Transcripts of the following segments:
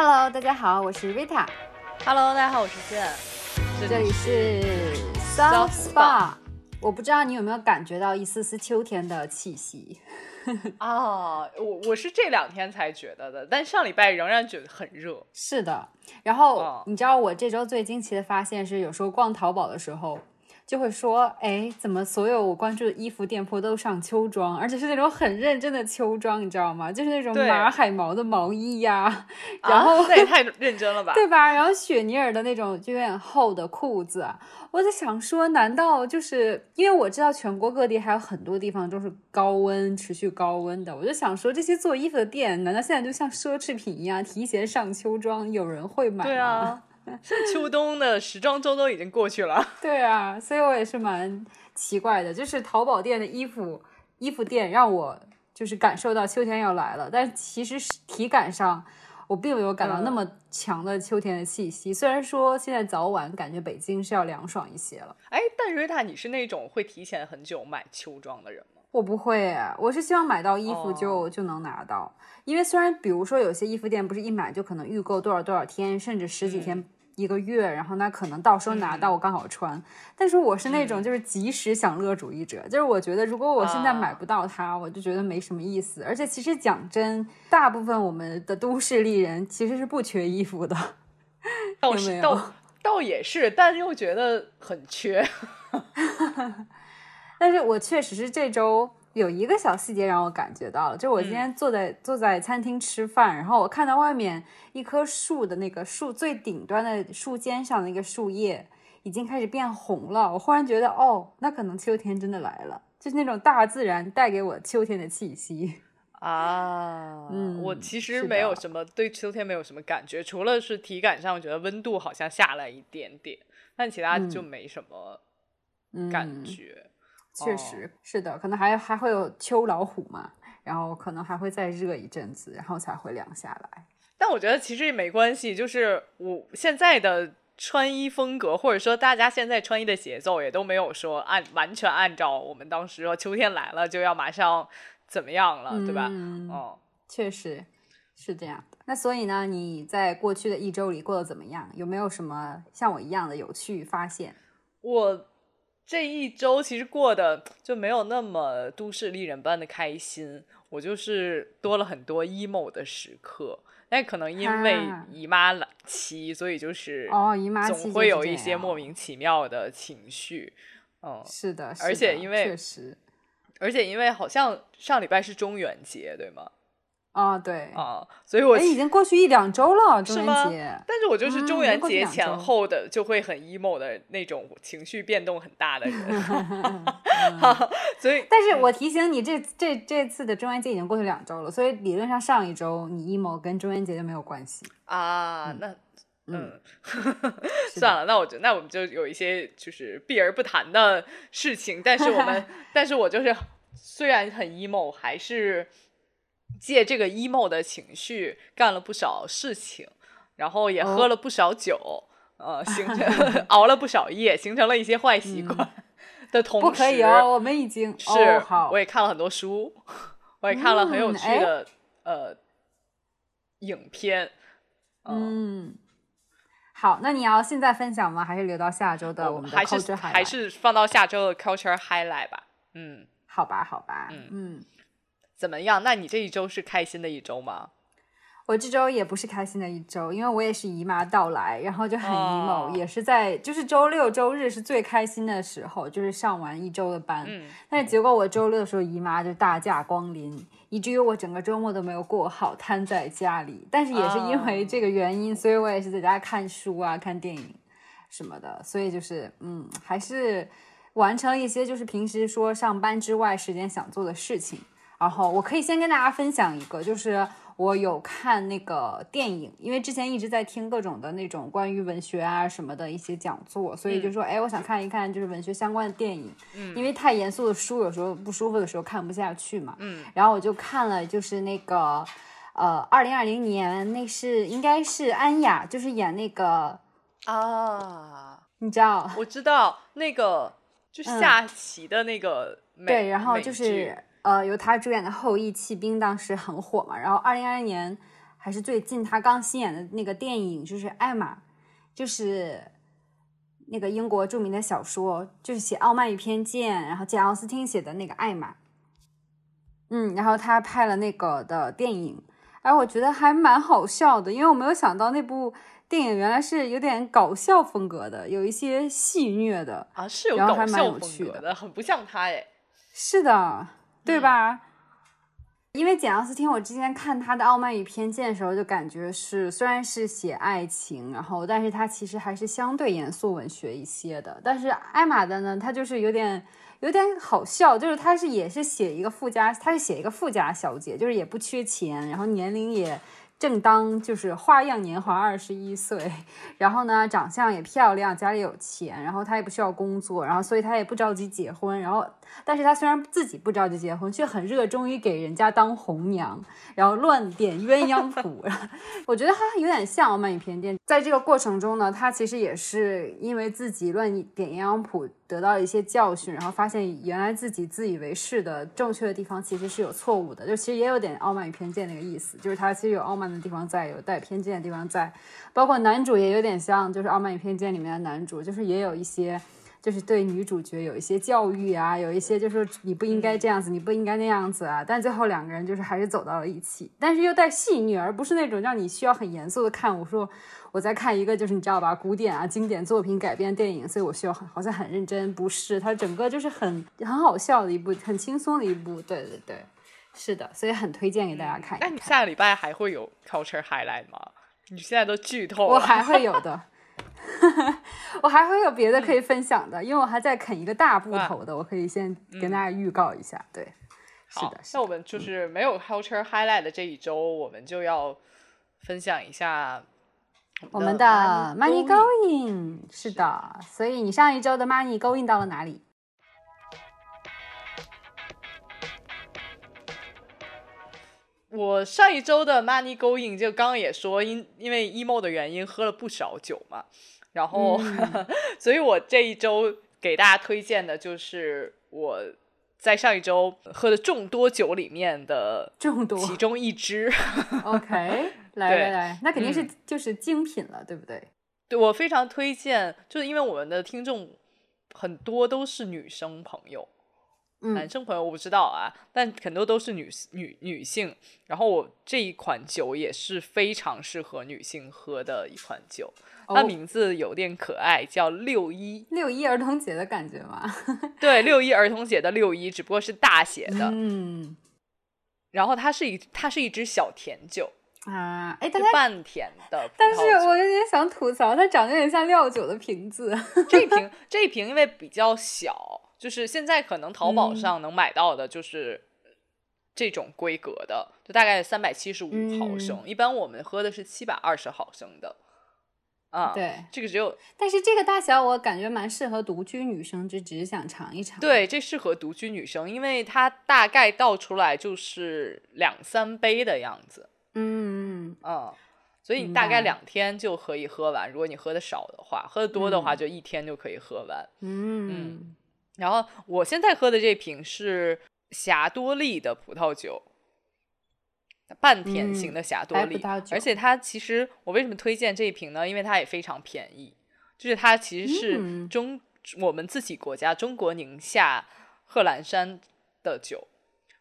Hello，大家好，我是 Rita。Hello，大家好，我是健。这里是 South Spa。我不知道你有没有感觉到一丝丝秋天的气息。哦，我我是这两天才觉得的，但上礼拜仍然觉得很热。是的，然后、哦你知道我这周最惊奇的发现是，有时候逛淘宝的时候。就会说，哎，怎么所有我关注的衣服店铺都上秋装，而且是那种很认真的秋装，你知道吗？就是那种马海毛的毛衣呀，然后啊、那也太认真了吧？对吧？然后雪尼尔的那种就有点厚的裤子，啊我在想说，难道就是因为我知道全国各地还有很多地方都是高温持续高温的，我就想说，这些做衣服的店难道现在就像奢侈品一样提前上秋装，有人会买吗？对啊，现在秋冬的时装周都已经过去了。对啊，所以我也是蛮奇怪的，就是淘宝店的衣服衣服店让我就是感受到秋天要来了，但其实是体感上我并没有感到那么强的秋天的气息。虽然说现在早晚感觉北京是要凉爽一些了，哎，但瑞塔，你是那种会提前很久买秋装的人吗？我不会，我是希望买到衣服就、哦就能拿到，因为虽然比如说有些衣服店不是一买就可能预购多少多少天，甚至十几天。一个月，然后那可能到时候拿到我刚好穿，但是我是那种就是及时享乐主义者，就是我觉得如果我现在买不到它，我就觉得没什么意思。而且其实讲真，大部分我们的都市丽人其实是不缺衣服的，倒是倒？倒也是，但又觉得很缺。但是我确实是这周有一个小细节让我感觉到了，就是我今天坐在、坐在餐厅吃饭，然后我看到外面一棵树的那个树最顶端的树尖上的那个树叶已经开始变红了，我忽然觉得哦，那可能秋天真的来了，就是那种大自然带给我秋天的气息。啊，嗯我其实没有什么对秋天没有什么感觉，除了是体感上我觉得温度好像下来一点点，但其他就没什么嗯，感觉。确实、是的，可能还还会有秋老虎嘛，然后可能还会再热一阵子，然后才会凉下来。但我觉得其实也没关系，就是我现在的穿衣风格，或者说大家现在穿衣的节奏，也都没有说按完全按照我们当时说秋天来了就要马上怎么样了，对吧？嗯哦，确实是这样的。那所以呢，你在过去的一周里过得怎么样？有没有什么像我一样的有趣发现？我这一周其实过得就没有那么都市丽人般的开心，我就是多了很多 emo 的时刻。但可能因为啊姨妈来期，所以就是哦，姨妈期总会有一些莫名其妙的情绪，嗯，是的，是而且因为确实而且因为好像上礼拜是中元节，对吗？啊、对，啊，所以我哎，已经过去一两周了，中元节。但是我就是中元节前后的就会很 emo 的那种情绪变动很大的人，所以但是我提醒你，这这这次的中元节已经过去两周了，所以理论上上一周你 emo 跟中元节就没有关系。啊，那嗯 算了，那我就那我们就有一些就是避而不谈的事情，但是我们，但是我就是虽然很 emo，还是借这个 emo 的情绪干了不少事情，然后也喝哦了不少酒，呃，形成 熬了不少夜，形成了一些坏习惯的同不可以哦，我们已经是、哦、好我，也看了很多书，我也看了很有趣的、呃影片，嗯。嗯。好，那你要现在分享吗？还是留到下周的我我们的还是还？是放到下周的 culture highlight 吧。嗯，好吧，好吧，嗯嗯，怎么样？那你这一周是开心的一周吗？我这周也不是开心的一周，因为我也是姨妈到来，然后就很 emo，、哦也是在就是周六周日是最开心的时候，就是上完一周的班，嗯，但是结果我周六的时候姨妈就大驾光临，以至于我整个周末都没有过好，瘫在家里。但是也是因为这个原因，所以我也是在家看书啊、看电影什么的，所以就是嗯，还是完成了一些就是平时说上班之外时间想做的事情。然后我可以先跟大家分享一个，就是我有看那个电影，因为之前一直在听各种的那种关于文学啊什么的一些讲座，所以就说，哎，我想看一看就是文学相关的电影，嗯。因为太严肃的书有时候不舒服的时候看不下去嘛，嗯，然后我就看了就是那个，呃，二零二零年那是应该是安雅，就是演那个，啊，你知道，我知道那个就嗯。下棋的那个美、对，然后就是呃，由他主演的《后羿弃兵》当时很火嘛。然后二零二零年还是最近他刚新演的那个电影，就是《艾玛》，就是那个英国著名的小说，就是写《傲慢与偏见》，然后简奥斯汀写的那个《艾玛》。嗯，然后他拍了那个的电影，哎，我觉得还蛮好笑的，因为我没有想到那部电影原来是有点搞笑风格的，有一些戏谑的啊，是有搞笑风格的，很不像他哎。是的，对嗯吧？因为简奥斯汀，我之前看他的《傲慢与偏见》的时候，就感觉是虽然是写爱情，然后但是他其实还是相对严肃文学一些的。但是艾玛的呢，他就是有点有点好笑，就是他是也是写一个富家，他是写一个富家小姐，就是也不缺钱，然后年龄也正当就是花样年华，二十一岁，然后呢长相也漂亮，家里有钱，然后他也不需要工作，然后所以他也不着急结婚，然后但是他虽然自己不着急结婚，却很热衷于给人家当红娘，然后乱点鸳鸯谱。我觉得他有点像《傲慢与偏见》。在这个过程中呢，他其实也是因为自己乱点鸳鸯谱得到一些教训，然后发现原来自己自以为是的正确的地方其实是有错误的，就其实也有点傲慢与偏见那个意思，就是他其实有傲慢的地方在，有带偏见的地方在。包括男主也有点像，就是《傲慢与偏见》里面的男主，就是也有一些。就是对女主角有一些教育啊，有一些就是你不应该这样子，你不应该那样子啊。但最后两个人就是还是走到了一起，但是又带戏谑，而不是那种让你需要很严肃的看。我说我在看一个就是你知道吧，古典啊经典作品改编电影，所以我需要很好像很认真，不是，它整个就是很很好笑的一部，很轻松的一部。对对对，是的，所以很推荐给大家看一看。那你下个礼拜还会有 culture highlight 吗？你现在都剧透了。我还会有的。我还会有别的可以分享的，因为我还在啃一个大部头的，我可以先跟大家预告一下。对，是的，是那我们就是没有 culture highlight 的这一周，我们就要分享一下我们的 Money Going。是的，所以你上一周的 Money Going 到了哪里？我上一周的 money going 就刚刚也说，因因为 emo 的原因喝了不少酒嘛，然后，所以我这一周给大家推荐的就是我在上一周喝的众多酒里面的众多其中一支。OK，来来来，那肯定是嗯就是精品了，对不对？对我非常推荐，就是因为我们的听众很多都是女生朋友，男嗯生朋友我不知道啊，但很多都是女女女性。然后我这一款酒也是非常适合女性喝的一款酒，它哦名字有点可爱，叫六一。六一儿童节的感觉嘛。对，六一儿童节的六一，只不过是大写的。嗯然后它是一它是一支小甜酒，啊，哎，但是它半甜的但是我有点想吐槽，它长得有点像料酒的瓶子。这一瓶这一瓶因为比较小，就是现在可能淘宝嗯上能买到的就是这种规格的，就大概三百七十五毫嗯升。一般我们喝的是七百二十毫升的。啊，对，这个只有但是这个大小我感觉蛮适合独居女生，就只是想尝一尝。，对，这适合独居女生，因为它大概倒出来就是两三杯的样子。嗯，嗯，所以你大概两天就可以喝完。如果你喝的少的话，喝的多的话嗯就一天就可以喝完。嗯然后我现在喝的这瓶是霞多丽的葡萄酒，半甜型的霞多丽，而且它其实我为什么推荐这一瓶呢？因为它也非常便宜，就是它其实是嗯中、我们自己国家中国宁夏贺兰山的酒。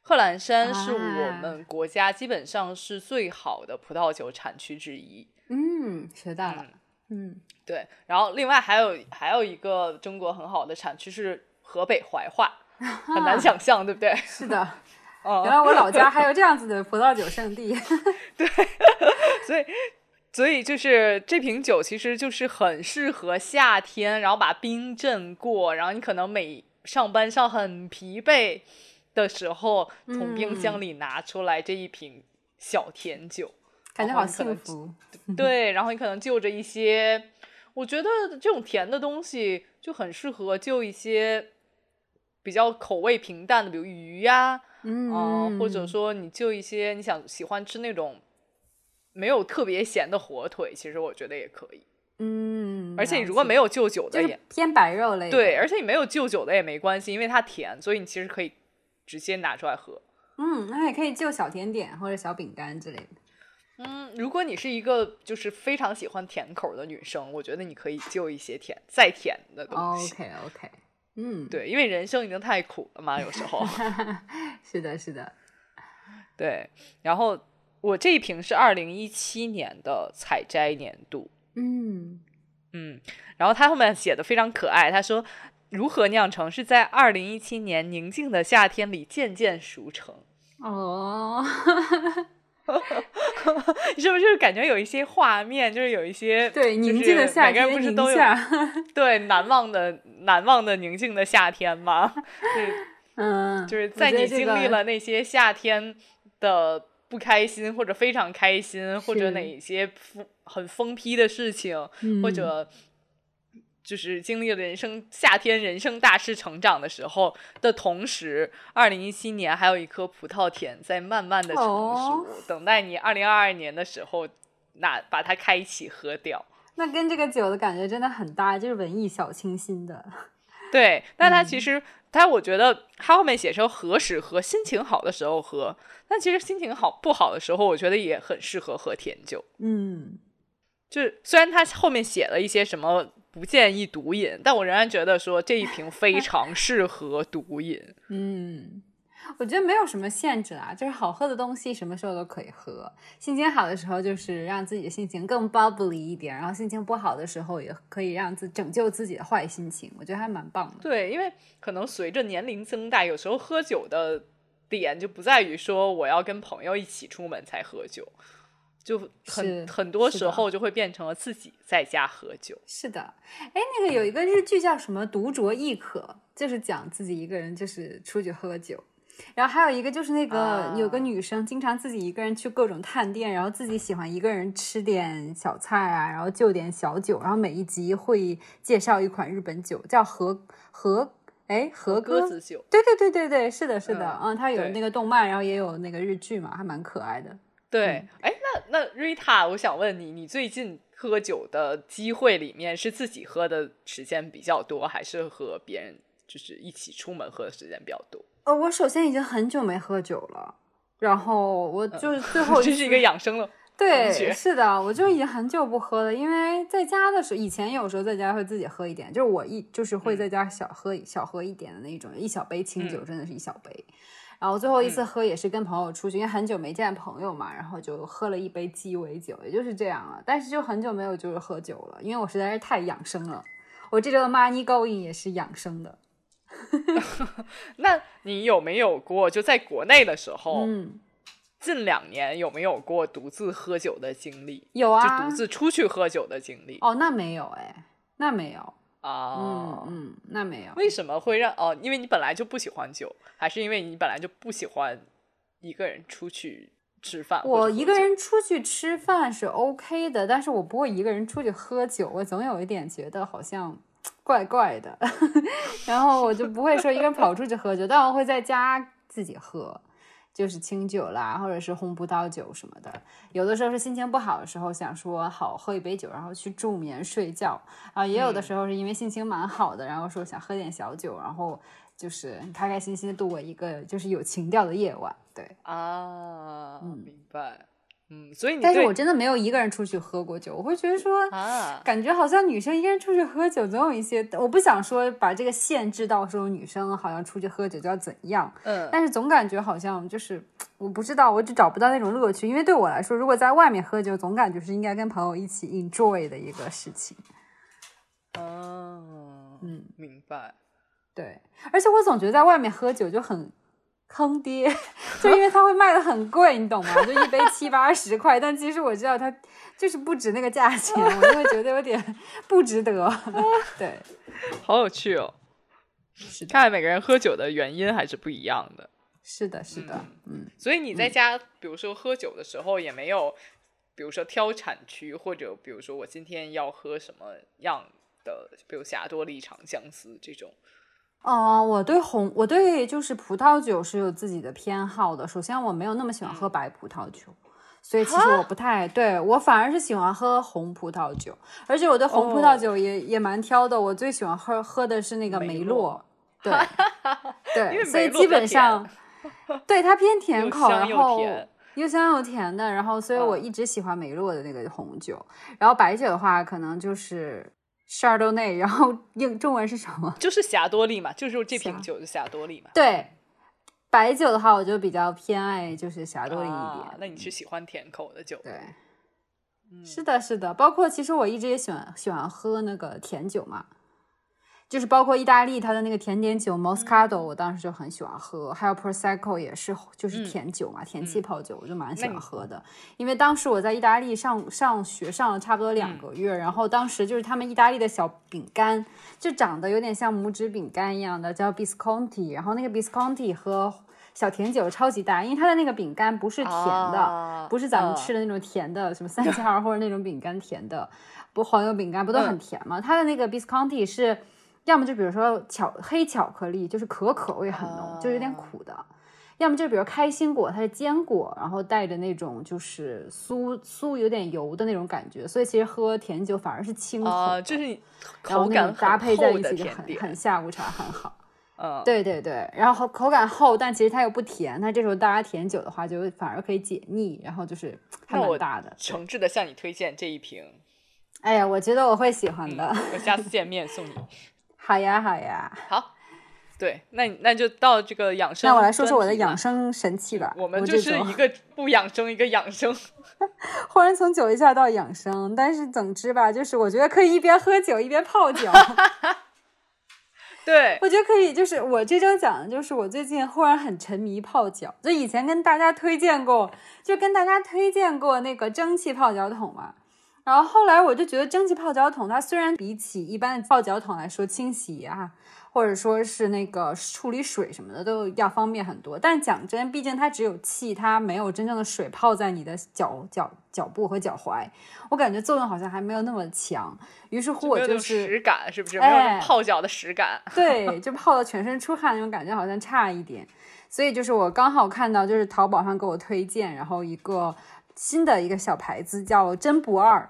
贺兰山是我啊们国家基本上是最好的葡萄酒产区之一。嗯，学到了。嗯，对，然后另外还有还有一个中国很好的产区是河北怀化，很难想象，对不对？是的，嗯原来我老家还有这样子的葡萄酒圣地。对所以，所以就是这瓶酒其实就是很适合夏天，然后把冰镇过，然后你可能每上班上很疲惫的时候，从冰箱嗯里拿出来这一瓶小甜酒，感觉好幸福。对，然后你可能就着一些，我觉得这种甜的东西就很适合就一些比较口味平淡的，比如鱼呀、嗯啊、或者说你就一些你想喜欢吃那种没有特别咸的火腿，其实我觉得也可以。嗯，而且你如果没有就酒的偏白肉类，对，而且你没有就酒的也没关系，因为它甜，所以你其实可以直接拿出来喝。嗯，那也可以就小甜点或者小饼干之类的。嗯，如果你是一个就是非常喜欢甜口的女生，我觉得你可以就一些甜再甜的东西。OK OK，嗯，对，因为人生已经太苦了嘛，有时候。是的，是的，对，然后我这一瓶是二零一七年的采摘年度，嗯。嗯，然后他后面写的非常可爱，他说如何酿成是在二零一七年宁静的夏天里渐渐熟成，哦，你 是不是感觉有一些画面，就是有一些对，就是宁静的夏每个人不是都有，对难忘的难忘的宁静的夏天吗？对，嗯，就是在你经历了那些夏天的不开心，或者非常开心，或者是哪些很疯批的事情，或嗯者就是经历了人生夏天人生大事成长的时候的同时，二零一七年还有一颗葡萄田在慢慢的成熟，哦等待你二零二二年的时候拿把它开启喝掉。那跟这个酒的感觉真的很搭，就是文艺小清新的。对，但它嗯其实它，我觉得它后面写成何时喝，心情好的时候喝。但其实心情好不好的时候，我觉得也很适合喝甜酒。嗯，就是虽然它后面写了一些什么不建议毒饮，但我仍然觉得说这一瓶 非常适合毒饮。嗯，我觉得没有什么限制啊，就是好喝的东西什么时候都可以喝。心情好的时候，就是让自己的心情更 bubbly 一点，然后心情不好的时候，也可以让自拯救自己的坏心情。我觉得还蛮棒的。对，因为可能随着年龄增大，有时候喝酒的点就不在于说我要跟朋友一起出门才喝酒，就很很多时候就会变成了自己在家喝酒。是的，哎，那个有一个日剧叫什么《独酌亦可》，就是讲自己一个人就是出去喝酒。然后还有一个就是那个、啊有个女生经常自己一个人去各种探店，然后自己喜欢一个人吃点小菜啊，然后就点小酒，然后每一集会介绍一款日本酒，叫和和哎和歌鸽子酒，对对对对对，是的，是的，嗯嗯，它有那个动漫，然后也有那个日剧嘛，还蛮可爱的。对，哎、那那 Rita，我想问你，你最近喝酒的机会里面是自己喝的时间比较多，还是和别人就是一起出门喝的时间比较多？呃，我首先已经很久没喝酒了，然后我就是最后这是一个养生了，对，是的，我就已经很久不喝了，因为在家的时候，以前有时候在家会自己喝一点，就是我一就是会在家小喝、小喝一点的那种，一小杯清酒，嗯真的是一小杯。然后最后一次嗯喝也是跟朋友出去，因为很久没见朋友嘛，然后就喝了一杯鸡尾酒，也就是这样了。但是就很久没有就是喝酒了，因为我实在是太养生了。我这周的 money going 也是养生的，那你有没有过就在国内的时候，嗯，近两年有没有过独自喝酒的经历？有啊，就独自出去喝酒的经历哦，那没有哎，那没有，啊？嗯嗯，那没有。为什么会让哦？因为你本来就不喜欢酒，还是因为你本来就不喜欢一个人出去吃饭？我一个人出去吃饭是 OK 的，但是我不会一个人出去喝酒，我总有一点觉得好像 怪怪的，然后我就不会说一个人跑出去喝酒，但我会在家自己喝，就是清酒啦，或者是红葡萄酒什么的。有的时候是心情不好的时候，想说好喝一杯酒，然后去助眠睡觉啊；也有的时候是因为心情蛮好的，然后说想喝点小酒，然后就是开开心心的度过一个就是有情调的夜晚。对，啊，嗯明白。嗯，所以你但是我真的没有一个人出去喝过酒，我会觉得说，啊，感觉好像女生一个人出去喝酒，总有一些，我不想说把这个限制到说女生好像出去喝酒就要怎样，嗯，但是总感觉好像就是我不知道，我只找不到那种乐趣。因为对我来说，如果在外面喝酒，总感觉是应该跟朋友一起 enjoy 的一个事情。哦，嗯，明白。对，而且我总觉得在外面喝酒就很坑爹，就因为它会卖的很贵，你懂吗？就一杯七八十块，但其实我知道它就是不值那个价钱，我就会觉得有点不值得。对，好有趣哦！看来每个人喝酒的原因还是不一样的。是的，是的，嗯，所以你在家，比如说喝酒的时候，也没有，比如说挑产区，或者比如说我今天要喝什么样的，比如霞多丽、长相思这种。哦、我对红，我对就是葡萄酒是有自己的偏好的。首先，我没有那么喜欢喝白葡萄酒。所以其实我不太对我反而是喜欢喝红葡萄酒，而且我对红葡萄酒也、也蛮挑的。我最喜欢喝喝的是那个梅梅洛洛，对 对，所以基本上对它偏甜口，然后又香又甜的。然后，所以我嗯一直喜欢梅洛的那个红酒。然后白酒的话，可能就是 Chardonnay，然后英中文是什么？就是霞多丽嘛，就是这瓶酒的霞多丽嘛。对，白酒的话，我就比较偏爱就是霞多丽一点。啊，那你是喜欢甜口的酒？对，嗯是的，是的。包括其实我一直也喜欢喜欢喝那个甜酒嘛，就是包括意大利它的那个甜点酒 Moscato，我当时就很喜欢喝，还有 Prosecco 也是就是嗯。甜酒嘛，甜气泡酒，我就蛮喜欢喝的。因为当时我在意大利上上学上了差不多嗯。两个月，然后当时就是他们意大利的小饼干就长得有点像拇指饼干一样的，叫 Bisconti，然后那个 Bisconti 和小甜酒超级搭，因为它的那个饼干不是甜的。啊不是咱们嗯吃的那种甜的，什么三七二或者那种饼干甜的，不黄油饼干不都很嗯。甜吗？它的那个 Bisconti 是，要么就比如说巧黑巧克力，就是可可味很浓，就有点啊苦的；要么就比如开心果，它是坚果，然后带着那种就是酥酥有点油的那种感觉，所以其实喝甜酒反而是清口啊，就是口感搭配在一起就很。很下午茶很好。嗯，对对对，然后口感厚，但其实它又不甜，那这时候大家甜酒的话，就反而可以解腻，然后就是还蛮大的。诚挚的向你推荐这一瓶，哎呀，我觉得我会喜欢的。我下次见 面送你。好呀，好呀。好，对，那那就到这个养生。那我来说说我的养。生神器吧。我们就是一个不养生，一个养生。忽然从酒一下到养生，但是总之吧，就是我觉得可以一边喝酒一边泡脚。对，我觉得可以，就是我这周讲的就是我最近忽然很沉迷泡脚，就以前跟大家推荐过，就跟大家推荐过那个蒸汽泡脚桶嘛。然后后来我就觉得蒸汽泡脚桶它虽然比起一般的泡脚桶来说清洗啊，或者说是那个处理水什么的都要方便很多，但讲真，毕竟它只有气，它没有真正的水泡在你的脚脚脚部和脚踝，我感觉作用好像还没有那么强。于是乎我就是实感，是不是？没有那哎种泡脚的实感。对，就泡到全身出汗那种感觉好像差一点，所以就是我刚好看到，就是淘宝上给我推荐，然后一个新的一个小牌子叫真不二，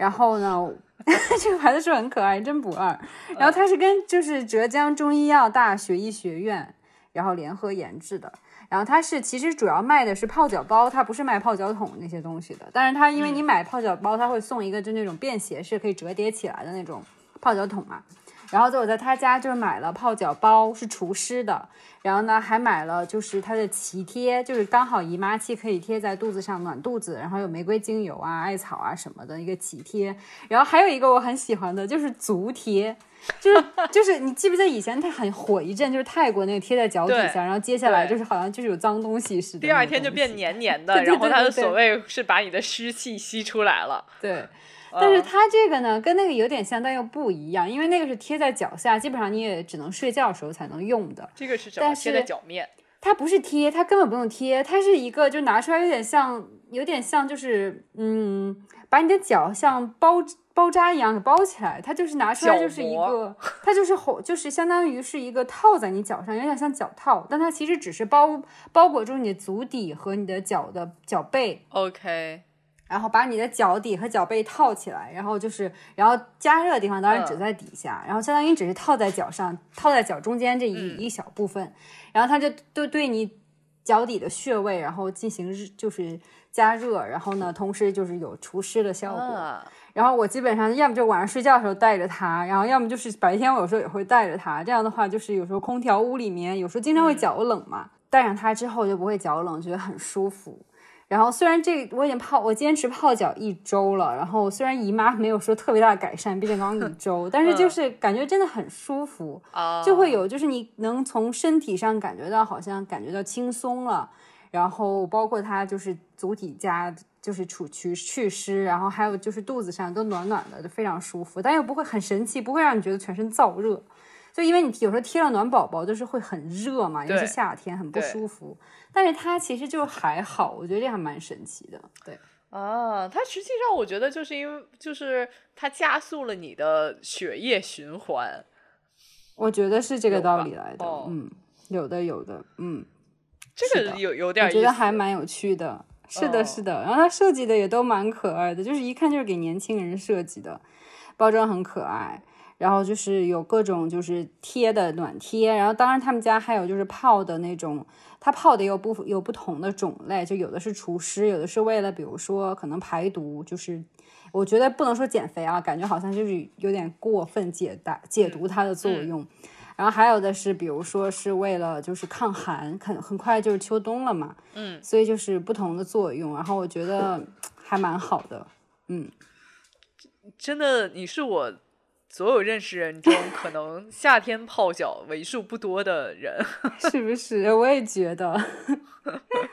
然后呢，这个牌子是很可爱，真不二，然后它是跟就是浙江中医药大学医学院然后联合研制的。然后它是其实主要卖的是泡脚包，它不是卖泡脚桶那些东西的。但是它因为你买泡脚包，它会送一个就那种便携式可以折叠起来的那种泡脚桶嘛。然后就我在他家就是买了泡脚包，是除湿的。然后呢，还买了就是它的脐贴，就是刚好姨妈期可以贴在肚子上暖肚子，然后有玫瑰精油啊、艾草啊什么的一个脐贴。然后还有一个我很喜欢的就是足贴，就是 就是你记不记得以前它很火一阵，就是泰国那个贴在脚底下，然后接下来就是好像就是有脏东西似的第二天就变黏黏 的，然后它的所谓是把你的湿气吸出来了。对。但是嗯它这个呢，跟那个有点像，但又不一样，因为那个是贴在脚下，基本上你也只能睡觉的时候才能用的。这个是什么？贴在脚面。它不是贴，它根本不用贴，它是一个就拿出来有点像，有点像就是嗯，把你的脚像包包扎一样给包起来，它就是拿出来就是一个，它就是吼，就是相当于是一个套在你脚上，有点像脚套，但它其实只是包包裹住你的足底和你的脚的脚背，OK，然后把你的脚底和脚背套起来，然后就是，然后加热的地方当然只嗯在底下，然后相当于只是套在脚上，套在脚中间这一、嗯一小部分，然后它就对对你脚底的穴位，然后进行日就是加热，然后呢，同时就是有除湿的效果。啊，然后我基本上要么就晚上睡觉的时候带着它，然后要么就是白天我有时候也会带着它。这样的话，就是有时候空调屋里面有时候经常会脚冷嘛，带上它之后就不会脚冷，觉得很舒服。然后虽然这我已经泡，我坚持泡脚一周了，然后虽然姨妈没有说特别大的改善，毕竟刚一 周，但是就是感觉真的很舒服。啊，就会有，就是你能从身体上感觉到，好像感觉到轻松了，然后包括它就是足底加就是除去祛湿，然后还有就是肚子上都暖暖的，就非常舒服，但又不会很神奇，不会让你觉得全身燥热。就因为你有时候贴了暖宝宝，就是会很热嘛，尤其夏天很不舒服。但是它其实就还好，我觉得这还蛮神奇的。对，啊，它实际上我觉得就是因为就是它加速了你的血液循环。我觉得是这个道理来的。哦嗯，有的有的，嗯。这个有有点我觉得还蛮有趣的。是的，哦是的，然后它设计的也都蛮可爱的，就是一看就是给年轻人设计的，包装很可爱。然后就是有各种就是贴的暖贴，然后当然他们家还有就是泡的那种，它泡的有不有不同的种类，就有的是除湿，有的是为了比如说可能排毒，就是我觉得不能说减肥啊，感觉好像就是有点过分解答解读它的作用。然后还有的是，比如说是为了就是抗寒，很很快就是秋冬了嘛，嗯，所以就是不同的作用。然后我觉得还蛮好的，嗯，真的，你是我所有认识人中可能夏天泡脚为数不多的人，是不是？我也觉得，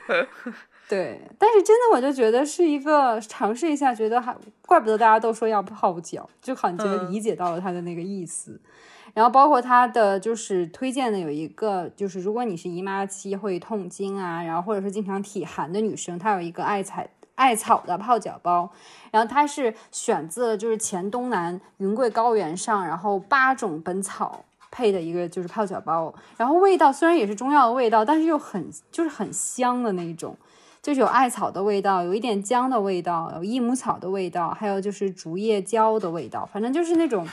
对。但是真的，我就觉得是一个尝试一下，觉得还怪不得大家都说要泡脚，就好像觉得理解到了他的那个意思。然后包括他的就是推荐的有一个，就是如果你是姨妈期会痛经啊，然后或者是经常体寒的女生，她有一个艾草艾草的泡脚包，然后它是选自就是黔东南云贵高原上，然后八种本草配的一个就是泡脚包，然后味道虽然也是中药的味道，但是又很就是很香的那种，就是有艾草的味道，有一点姜的味道，有益母草的味道，还有就是竹叶胶的味道，反正就是那种。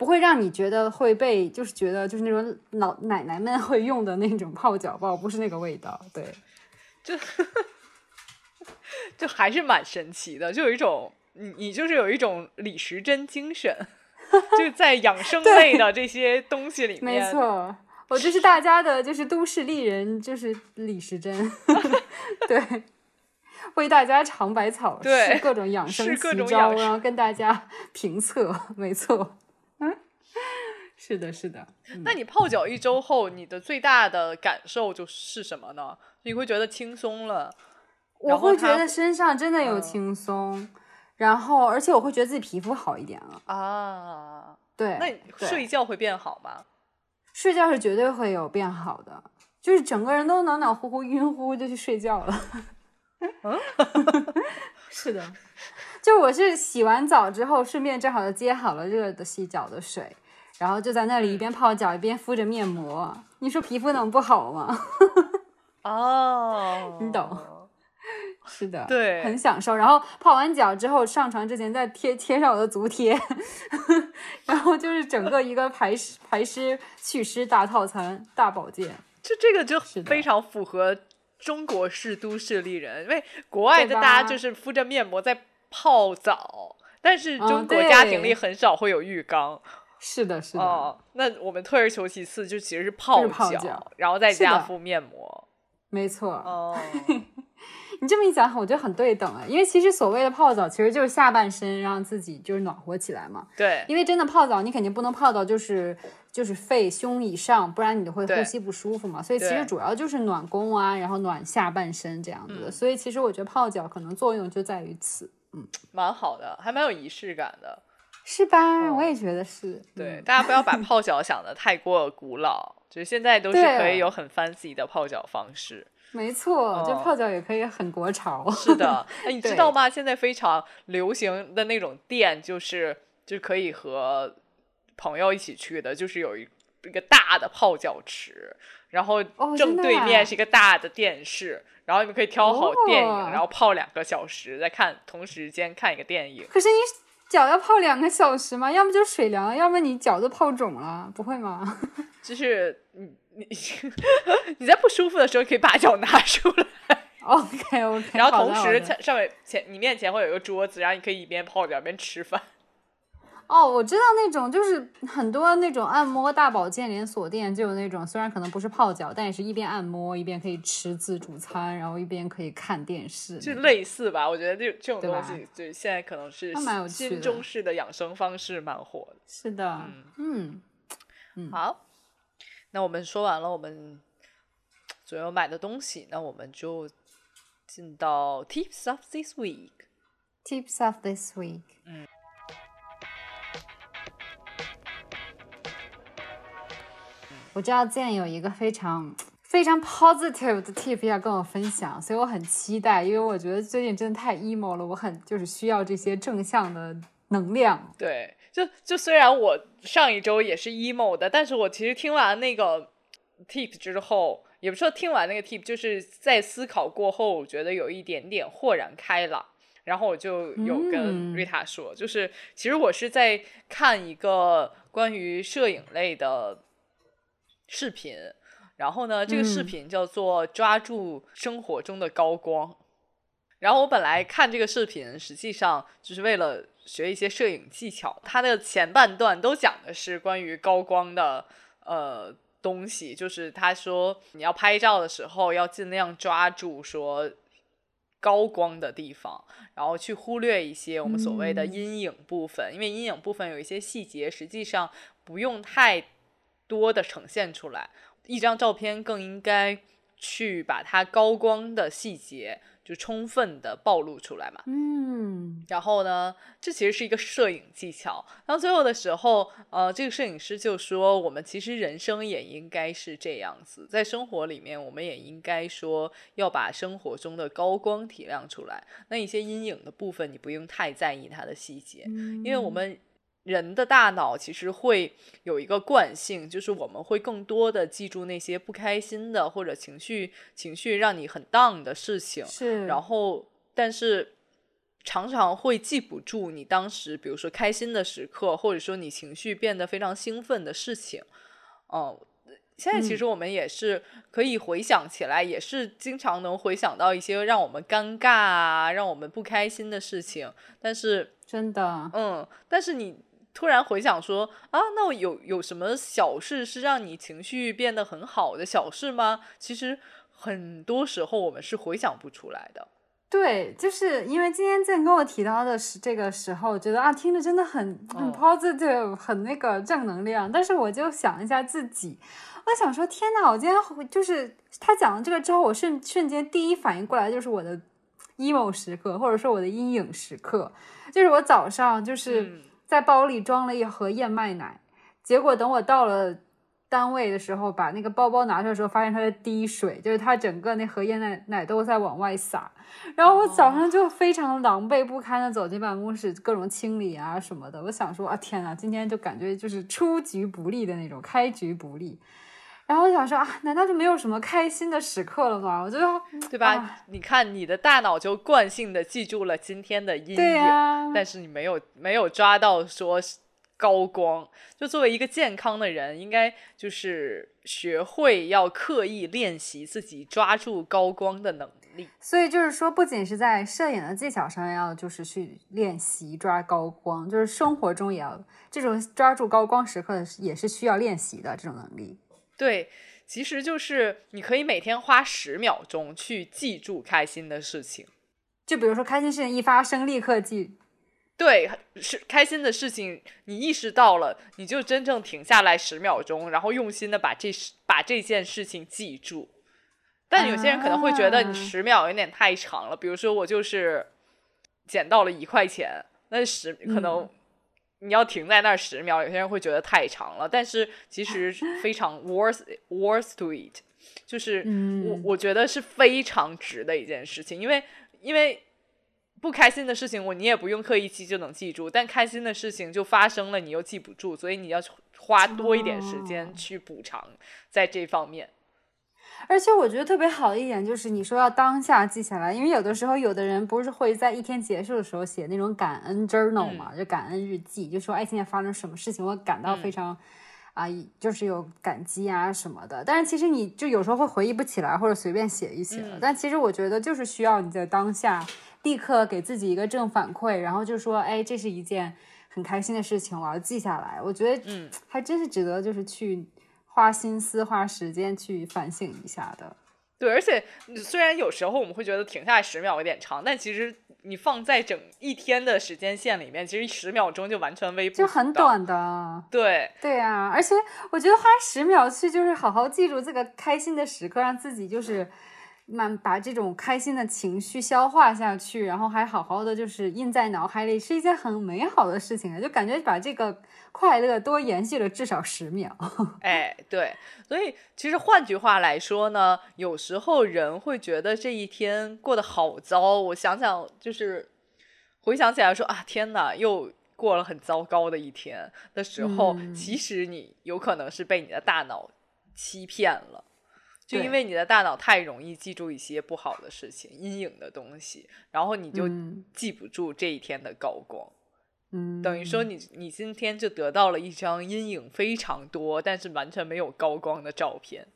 不会让你觉得会被，就是觉得就是那种老奶奶们会用的那种泡脚包，不是那个味道，对，就 就还是蛮神奇的，就有一种你你就是有一种李时珍精神，就在养生类的这些东西里 面，没错，我就是大家的就是都市丽人，就是李时珍，对，为大家尝百草，对各种养生奇招，然后跟大家评测，没错。嗯 是的，是的。那你泡脚一周后，你的最大的感受就是什么呢？你会觉得轻松了？我会觉得身上真的有轻松，然后而且我会觉得自己皮肤好一点了啊。对，那你睡觉会变好吗？睡觉是绝对会有变好的，就是整个人都暖暖乎乎、晕乎就去睡觉了。嗯，是的，就我是洗完澡之后，顺便正好就接好了热的洗脚的水。然后就在那里一边泡脚一边敷着面膜，你说皮肤能不好吗？哦，你懂，是的，对，很享受。然后泡完脚之后上床之前再贴贴上我的足贴，然后就是整个一个排湿排湿祛湿大套餐大保健。就这个就非常符合中国式都市丽人，因为国外的大家就是敷着面膜在泡澡，但是中国家庭里很少会有浴缸。是的，是的。哦，那我们退而求其次，就其实是泡脚，然后再加敷面膜。没错。哦，你这么一讲，我觉得很对等啊。因为其实所谓的泡澡，其实就是下半身让自己就是暖和起来嘛。对。因为真的泡澡，你肯定不能泡到就是就是肺胸以上，不然你就会呼吸不舒服嘛。所以其实主要就是暖宫啊，然后暖下半身这样子的。所以其实我觉得泡脚可能作用就在于此。嗯，蛮好的，还蛮有仪式感的。是吧？我也觉得是。对，大家不要把 泡脚想的太过古老，就是现在都是可以有很 fancy 的泡脚方式。没错，就泡脚也可以很国潮。是的，哎，你知道吗？现在非常流行的那种店，就是就可以和朋友一起去的，就是有一一个大的泡脚池，然后正对面是一个大的电视，然后你们可以挑好电影，然后泡两个小时，再看同时间看一个电影。可是你。脚要泡两个小时吗？要么就水凉，要么你脚都泡肿了，不会吗？就是你你 你在不舒服的时候可以把脚拿出来。OK OK。然后同时上面前你面前会有一个桌子，然后你可以一边泡脚一边吃饭。哦，我知道那种就是很多那种按摩大保健连锁店就有那种，虽然可能不是泡脚，但也是一边按摩一边可以吃自助餐，然后一边可以看电视，就类似吧。我觉得这这种东西，对现在可能是新中式的养生方式，蛮火的。是的，嗯嗯，好，那我们说完了我们左右买的东西，那我们就进到 Tips of this week。Tips of this week，嗯。我知道 Zen 有一个非常非常 positive 的 tip 要跟我分享，所以我很期待，因为我觉得最近真的太 emo 了，我很就是需要这些正向的能量。对，就就虽然我上一周也是 emo 的，但是我其实听完那个 tip 之后，也不说听完那个 tip，就是在思考过后，我觉得有一点点豁然开朗。然后我就有跟嗯瑞塔说，就是其实我是在看一个关于摄影类的视频，然后呢，这个视嗯频叫做“抓住生活中的高光”。然后我本来看这个视频，实际上就是为了学一些摄影技巧。它的前半段都讲的是关于高光的呃东西，就是他说你要拍照的时候要尽量抓住说高光的地方，然后去忽略一些我们所谓的嗯阴影部分，因为阴影部分有一些细节实际上不用太多的呈现出来，一张照片更应该去把它高光的细节就充分的暴露出来嘛。嗯然后呢，这其实是一个摄影技巧。到最后的时候，呃，这个摄影师就说，我们其实人生也应该是这样子，在生活里面，我们也应该说要把生活中的高光提亮出来。那一些阴影的部分，你不用太在意它的细节，因为我们人的大脑其实会有一个惯性，就是我们会更多的记住那些不开心的或者情绪情绪让你很 down 的事情，是，然后但是常常会记不住你当时，比如说开心的时刻，或者说你情绪变得非常兴奋的事情，嗯。现在其嗯实我们也是可以回想起来，也是经常能回想到一些让我们尴尬啊、让我们不开心的事情。但是，真的，嗯，但是你突然回想说啊，那我有有什么小事是让你情绪变得很好的小事吗？其实很多时候我们是回想不出来的。对，就是因为今天在跟我提到的是这个时候，觉得啊，听着真的很 positive，、很那个正能量。但是我就想一下自己，我想说，天哪，我今天就是他讲了这个之后，我瞬瞬间第一反应过来就是我的 emo 时刻，或者说我的阴影时刻，就是我早上就是嗯在包里装了一盒燕麦奶，结果等我到了。单位的时候，把那个包包拿出来的时候，发现它在滴水，就是它整个那盒燕麦奶都在往外洒。然后我早上就非常狼狈不堪的走进办公室，各种清理啊什么的。我想说啊，天呐，今天就感觉就是出局不利的那种，开局不利。然后我想说啊，难道就没有什么开心的时刻了吗？我觉得对吧？啊你看，你的大脑就惯性的记住了今天的阴对影，呀、但是你没有没有抓到说高光。就作为一个健康的人，应该就是学会要刻意练习自己抓住高光的能力。所以就是说，不仅是在摄影的技巧上要就是去练习抓高光，就是生活中也要这种抓住高光时刻也是需要练习的这种能力。对，其实就是你可以每天花十秒钟去记住开心的事情。就比如说开心事情一发生，立刻记。对，是开心的事情，你意识到了，你就真正停下来十秒钟，然后用心的把这把这件事情记住。但有些人可能会觉得啊你十秒有点太长了，比如说我就是捡到了一块钱，那十可能嗯你要停在那儿十秒，有些人会觉得太长了，但是其实 非常 worth worth to it，就是我嗯。我觉得是非常值的一件事情，因为因为不开心的事情我你也不用刻意记就能记住，但开心的事情就发生了，你又记不住，所以你要花多一点时哦间。去补偿在这方面。而且我觉得特别好的一点就是，你说要当下记下来，因为有的时候有的人不是会在一天结束的时候写那种感恩 journal 嘛，就感恩日记，就说哎今天发生什么事情，我感到非常啊、就是有感激啊什么的。但是其实你就有时候会回忆不起来，或者随便写一写了。但其实我觉得就是需要你在当下立刻给自己一个正反馈，然后就说哎这是一件很开心的事情，我要记下来。我觉得嗯，还真是值得就是去花心思、花时间去反省一下的。对，而且虽然有时候我们会觉得停下来十秒有点长，但其实你放在整一天的时间线里面，其实十秒钟就完全微不就。很短的，对，对啊，而且我觉得花十秒去就是好好记住这个开心的时刻，让自己就是慢把这种开心的情绪消化下去，然后还好好的就是印在脑海里，是一件很美好的事情啊！就感觉把这个快乐多延续了至少十秒。哎，对，所以其实换句话来说呢，有时候人会觉得这一天过得好糟。我想想，就是回想起来说啊，天哪，又过了很糟糕的一天的时候，嗯其实你有可能是被你的大脑欺骗了。就因为你的大脑太容易记住一些不好的事情、阴影的东西，然后你就记不住这一天的高光。嗯，等于说你你今天就得到了一张阴影非常多，但是完全没有高光的照片。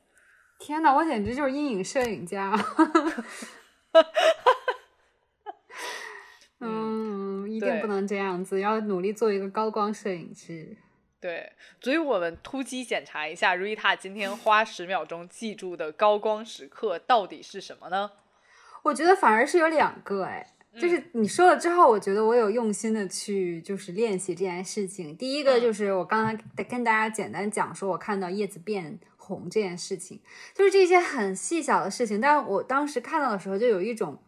天哪，我简直就是阴影摄影家。嗯，一定不能这样子，要努力做一个高光摄影师。对，所以我们突击检查一下，瑞塔今天花十秒钟记住的高光时刻到底是什么呢？我觉得反而是有两个，哎，就是你说了之后，我觉得我有用心的去就是练习这件事情。第一个就是我刚才跟大家简单讲说，我看到叶子变红这件事情，就是这些很细小的事情，但是我当时看到的时候，就有一种。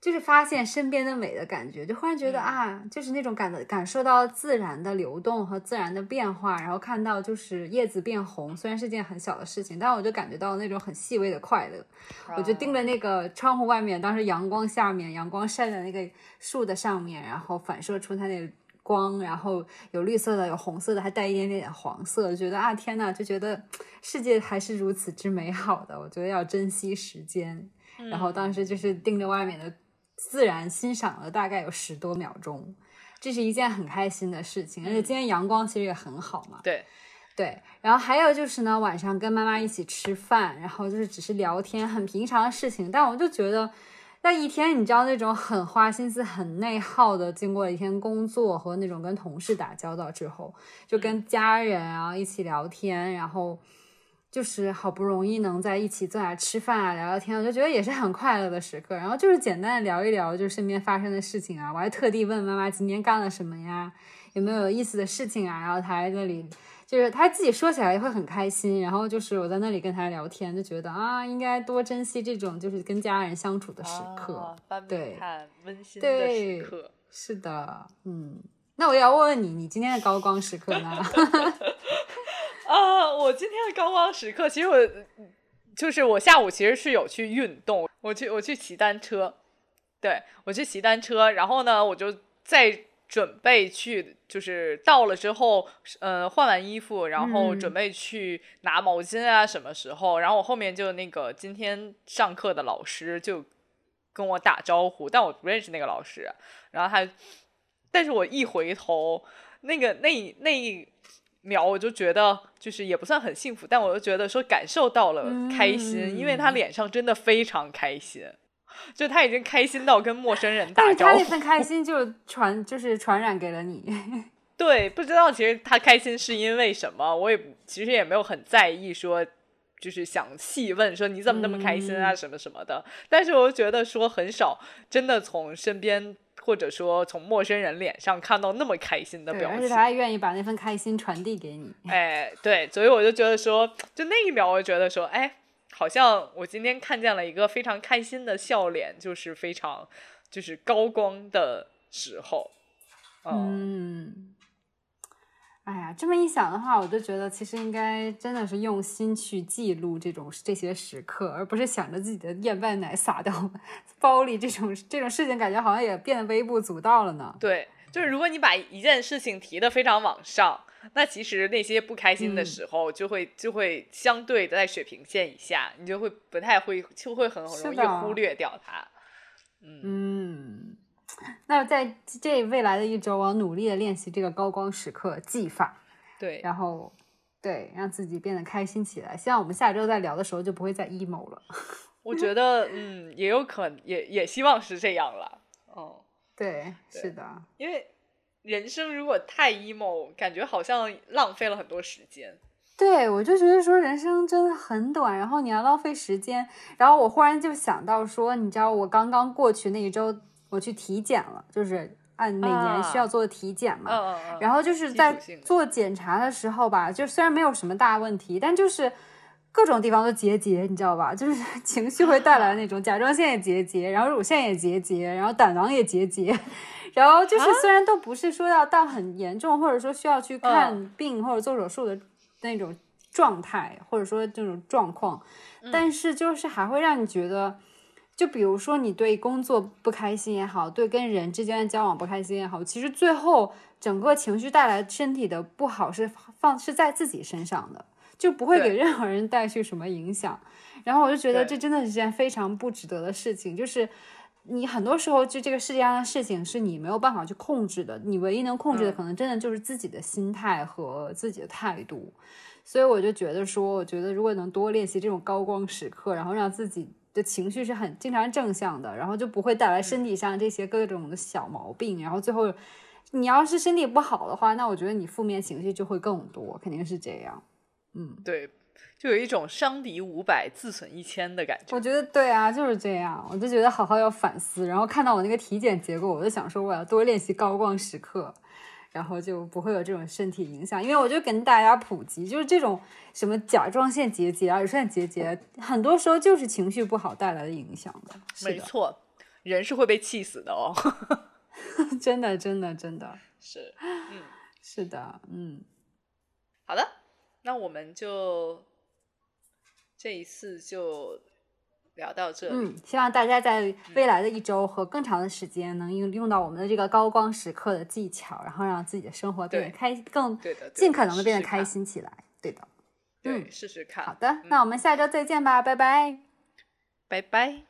就是发现身边的美的感觉，就忽然觉得啊，就是那种感的感受到自然的流动和自然的变化，然后看到就是叶子变红，虽然是件很小的事情，但我就感觉到那种很细微的快乐。我就盯着那个窗户外面，当时阳光下面，阳光晒在那个树的上面，然后反射出它那光，然后有绿色的，有红色的，还带一点点黄色，觉得啊天呐，就觉得世界还是如此之美好的。我觉得要珍惜时间，然后当时就是盯着外面的。自然欣赏了大概有十多秒钟，这是一件很开心的事情，而且今天阳光其实也很好嘛。对，对。然后还有就是呢，晚上跟妈妈一起吃饭，然后就是只是聊天，很平常的事情。但我就觉得，那一天你知道那种很花心思、很内耗的，经过一天工作和那种跟同事打交道之后，就跟家人啊一起聊天，然后。就是好不容易能在一起坐下吃饭啊，聊聊天，我就觉得也是很快乐的时刻。然后就是简单的聊一聊，就是身边发生的事情啊。我还特地问妈妈今天干了什么呀，有没有有意思的事情啊。然后她在那里，就是她自己说起来也会很开心。然后就是我在那里跟她聊天，就觉得啊，应该多珍惜这种就是跟家人相处的时刻。对，温馨的时刻。是的，嗯。那我要问问你，你今天的高光时刻呢？啊，我今天的高光时刻，其实我就是我下午其实是有去运动，我去我去骑单车，对我去骑单车，然后呢，我就在准备去，就是到了之后，嗯，换完衣服，然后准备去拿毛巾啊，什么时候？然后我后面就那个今天上课的老师就跟我打招呼，但我不认识那个老师，然后他，但是我一回头，那个那那。秒我就觉得就是也不算很幸福，但我就觉得说感受到了开心，因为他脸上真的非常开心，就他已经开心到跟陌生人打招呼。他那份开心就传就是传染给了你。对，不知道其实他开心是因为什么，我也其实也没有很在意，说就是想细问说你怎么那么开心啊什么什么的。但是我觉得说很少真的从身边。或者说从陌生人脸上看到那么开心的表情，而且他还愿意把那份开心传递给你。哎，对，所以我就觉得说，就那一秒，我就觉得说，哎，好像我今天看见了一个非常开心的笑脸，就是非常就是高光的时候。嗯。哎呀，这么一想的话，我就觉得其实应该真的是用心去记录这种这些时刻，而不是想着自己的燕麦奶洒到 包里这种这种事情，感觉好像也变得微不足道了呢。对，就是如果你把一件事情提的非常往上，那其实那些不开心的时候就会就会相对在水平线以下，你就会不太会就会很容易忽略掉它。嗯。那在这未来的一周，我要努力的练习这个高光时刻技法，对，然后对，让自己变得开心起来。希望我们下周再聊的时候就不会再 emo 了。我觉得，嗯，也有可能，也也希望是这样了。哦，对，是的，因为人生如果太 emo，感觉好像浪费了很多时间。对，我就觉得说人生真的很短，然后你要浪费时间。然后我忽然就想到说，你知道我刚刚过去那一周。我去体检了，就是按每年需要做的体检嘛。然后就是在做检查的时候吧，就虽然没有什么大问题，但就是各种地方都结节，你知道吧？就是 情绪会带来那种甲状腺也结节，然后乳腺也结节，然后胆囊也结节。然后就是虽然都不是说要到很严重，或者说需要去看病或者做手术的那种状态，或者说这种状况，但是就是还会让你觉得。就比如说，你对工作不开心也好，对跟人之间的交往不开心也好，其实最后整个情绪带来身体的不好是放是在自己身上的。就不会给任何人带去什么影响。然后我就觉得这真的是件非常不值得的事情，就是你很多时候就这个世界上的事情是你没有办法去控制的，你唯一能控制的嗯可能真的就是自己的心态和自己的态度。所以我就觉得说，我觉得如果能多练习这种高光时刻，然后让自己的情绪是很经常正向的，然后就不会带来身体上这些各种的小毛病，然后最后你要是身体不好的话，那我觉得你负面情绪就会更多，肯定是这样。嗯，对，就有一种伤敌五百自损一千的感觉。我觉得对啊，就是这样。我就觉得好好要反思，然后看到我那个体检结果，我就想说我要多练习高光时刻，然后就不会有这种身体影响。因为我就跟大家普及，就是这种什么甲状腺结节、啊、乳腺结节，很多时候就是情绪不好带来的影响的。的，没错，人是会被气死的哦。真的，真的，真的 是，嗯 是的，嗯，好的，那我们就这一次就聊到这里。嗯，希望大家在未来的一周和更长的时间，能用用到我们的这个高光时刻的技巧，然后让自己的生活变得对开，更对的，尽可能的变得开。心起来。对的。对，嗯试试看。好的，那我们下周再见吧，拜拜。拜拜。